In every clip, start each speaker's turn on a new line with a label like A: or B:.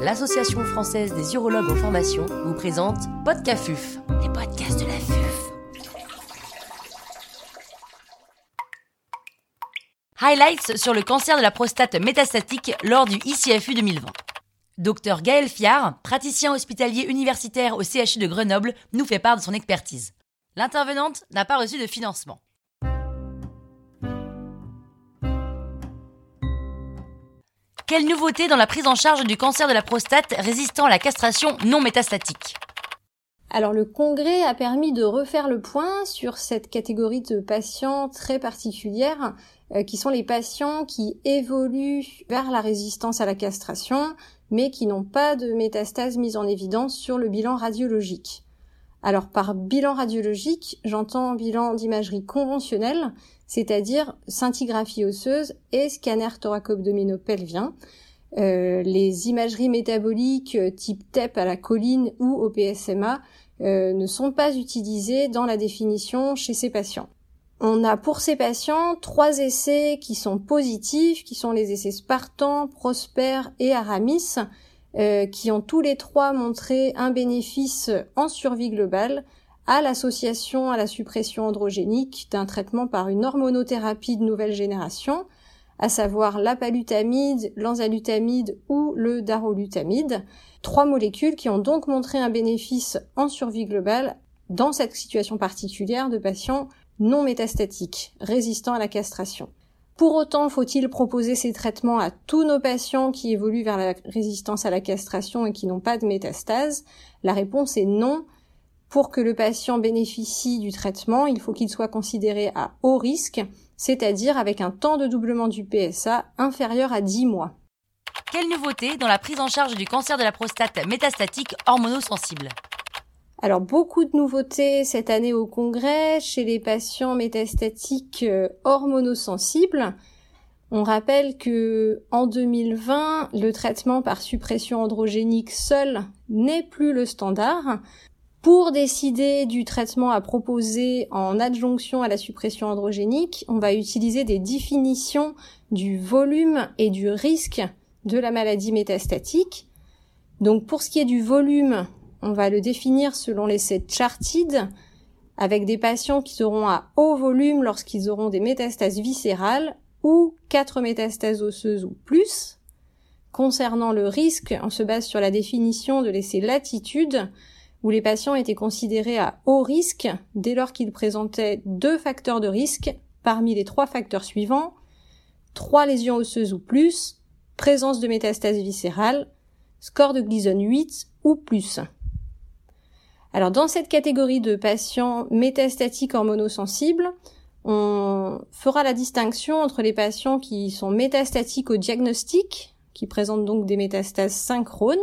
A: l'Association française des urologues en formation vous présente Podcafuf, les podcasts de la FUF. Highlights sur le cancer de la prostate métastatique lors du ICFU 2020. Docteur Gaël Fiard, praticien hospitalier universitaire au CHU de Grenoble, nous fait part de son expertise. L'intervenante n'a pas reçu de financement. Quelle nouveauté dans la prise en charge du cancer de la prostate résistant à la castration non métastatique
B: alors le congrès a permis de refaire le point sur cette catégorie de patients très particulière euh, qui sont les patients qui évoluent vers la résistance à la castration mais qui n'ont pas de métastase mise en évidence sur le bilan radiologique. Alors par bilan radiologique, j'entends bilan d'imagerie conventionnelle, c'est-à-dire scintigraphie osseuse et scanner thoraco-abdominopelvien. Euh, les imageries métaboliques euh, type TEP à la colline ou au PSMA euh, ne sont pas utilisées dans la définition chez ces patients. On a pour ces patients trois essais qui sont positifs, qui sont les essais Spartan, Prosper et Aramis, euh, qui ont tous les trois montré un bénéfice en survie globale à l'association à la suppression androgénique d'un traitement par une hormonothérapie de nouvelle génération, à savoir la palutamide, ou le darolutamide, trois molécules qui ont donc montré un bénéfice en survie globale dans cette situation particulière de patients non métastatiques, résistants à la castration. Pour autant, faut-il proposer ces traitements à tous nos patients qui évoluent vers la résistance à la castration et qui n'ont pas de métastase? La réponse est non. Pour que le patient bénéficie du traitement, il faut qu'il soit considéré à haut risque, c'est-à-dire avec un temps de doublement du PSA inférieur à 10 mois.
A: Quelle nouveauté dans la prise en charge du cancer de la prostate métastatique hormonosensible?
B: Alors beaucoup de nouveautés cette année au congrès chez les patients métastatiques euh, hormonosensibles. On rappelle que en 2020, le traitement par suppression androgénique seul n'est plus le standard. Pour décider du traitement à proposer en adjonction à la suppression androgénique, on va utiliser des définitions du volume et du risque de la maladie métastatique. Donc pour ce qui est du volume, on va le définir selon l'essai Charted, avec des patients qui seront à haut volume lorsqu'ils auront des métastases viscérales ou quatre métastases osseuses ou plus. Concernant le risque, on se base sur la définition de l'essai Latitude, où les patients étaient considérés à haut risque dès lors qu'ils présentaient deux facteurs de risque parmi les trois facteurs suivants, trois lésions osseuses ou plus, présence de métastases viscérales, score de Gleason 8 ou plus. Alors dans cette catégorie de patients métastatiques hormonosensibles, on fera la distinction entre les patients qui sont métastatiques au diagnostic, qui présentent donc des métastases synchrones,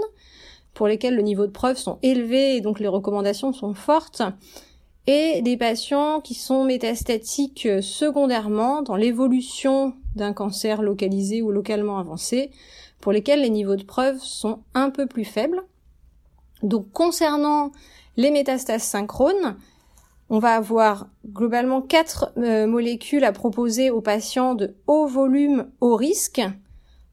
B: pour lesquels le niveau de preuve sont élevés et donc les recommandations sont fortes, et des patients qui sont métastatiques secondairement dans l'évolution d'un cancer localisé ou localement avancé, pour lesquels les niveaux de preuve sont un peu plus faibles. Donc concernant les métastases synchrones, on va avoir globalement quatre euh, molécules à proposer aux patients de haut volume, haut risque.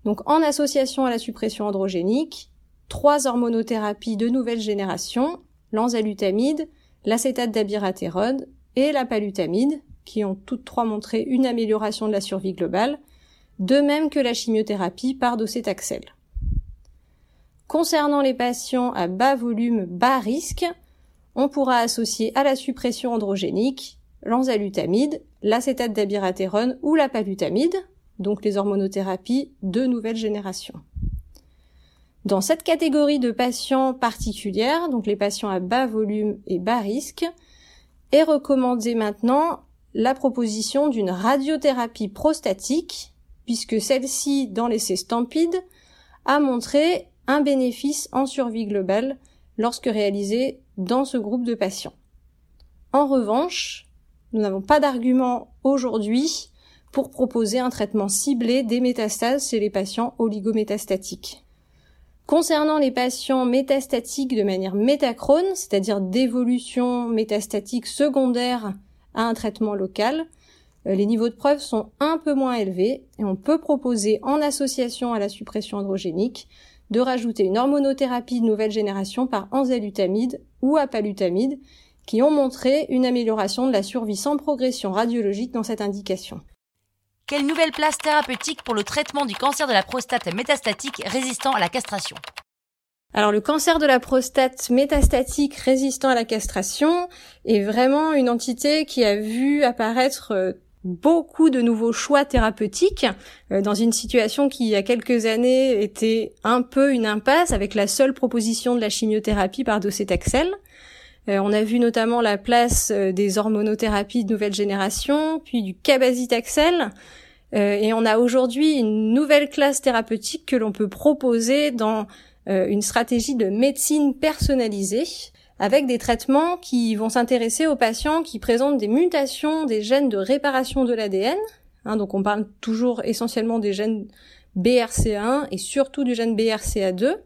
B: Donc en association à la suppression androgénique, trois hormonothérapies de nouvelle génération, l'enzalutamide, l'acétate d'abiraterone et la palutamide, qui ont toutes trois montré une amélioration de la survie globale, de même que la chimiothérapie par docétaxel. Concernant les patients à bas volume, bas risque, on pourra associer à la suppression androgénique l'enzalutamide, l'acétate d'abiraterone ou la palutamide, donc les hormonothérapies de nouvelle génération. Dans cette catégorie de patients particulières, donc les patients à bas volume et bas risque, est recommandée maintenant la proposition d'une radiothérapie prostatique, puisque celle-ci, dans l'essai Stampede, a montré un bénéfice en survie globale lorsque réalisée dans ce groupe de patients. En revanche, nous n'avons pas d'argument aujourd'hui pour proposer un traitement ciblé des métastases chez les patients oligométastatiques. Concernant les patients métastatiques de manière métachrone, c'est-à-dire d'évolution métastatique secondaire à un traitement local, euh, les niveaux de preuve sont un peu moins élevés et on peut proposer en association à la suppression androgénique de rajouter une hormonothérapie de nouvelle génération par enzalutamide ou apalutamide, qui ont montré une amélioration de la survie sans progression radiologique dans cette indication.
A: Quelle nouvelle place thérapeutique pour le traitement du cancer de la prostate métastatique résistant à la castration?
B: Alors le cancer de la prostate métastatique résistant à la castration est vraiment une entité qui a vu apparaître euh, beaucoup de nouveaux choix thérapeutiques euh, dans une situation qui il y a quelques années était un peu une impasse avec la seule proposition de la chimiothérapie par docétaxel. Euh, on a vu notamment la place des hormonothérapies de nouvelle génération, puis du cabazitaxel, et on a aujourd'hui une nouvelle classe thérapeutique que l'on peut proposer dans euh, une stratégie de médecine personnalisée avec des traitements qui vont s'intéresser aux patients qui présentent des mutations des gènes de réparation de l'ADN. Hein, donc on parle toujours essentiellement des gènes BRCA1 et surtout du gène BRCA2.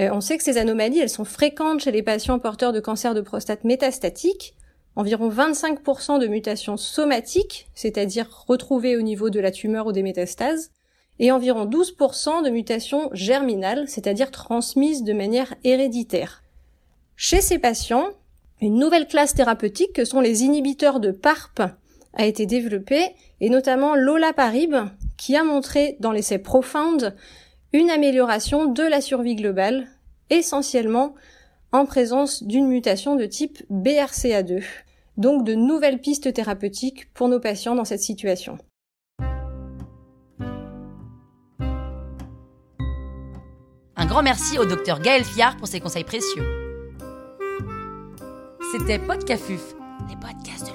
B: Euh, on sait que ces anomalies, elles sont fréquentes chez les patients porteurs de cancer de prostate métastatique. Environ 25% de mutations somatiques, c'est-à-dire retrouvées au niveau de la tumeur ou des métastases, et environ 12% de mutations germinales, c'est-à-dire transmises de manière héréditaire. Chez ces patients, une nouvelle classe thérapeutique que sont les inhibiteurs de PARP a été développée, et notamment l'olaparib, qui a montré dans l'essai Profound une amélioration de la survie globale, essentiellement en présence d'une mutation de type BRCA2. Donc de nouvelles pistes thérapeutiques pour nos patients dans cette situation.
A: Un grand merci au docteur Gaël Fiard pour ses conseils précieux. C'était Podcafuf, les podcasts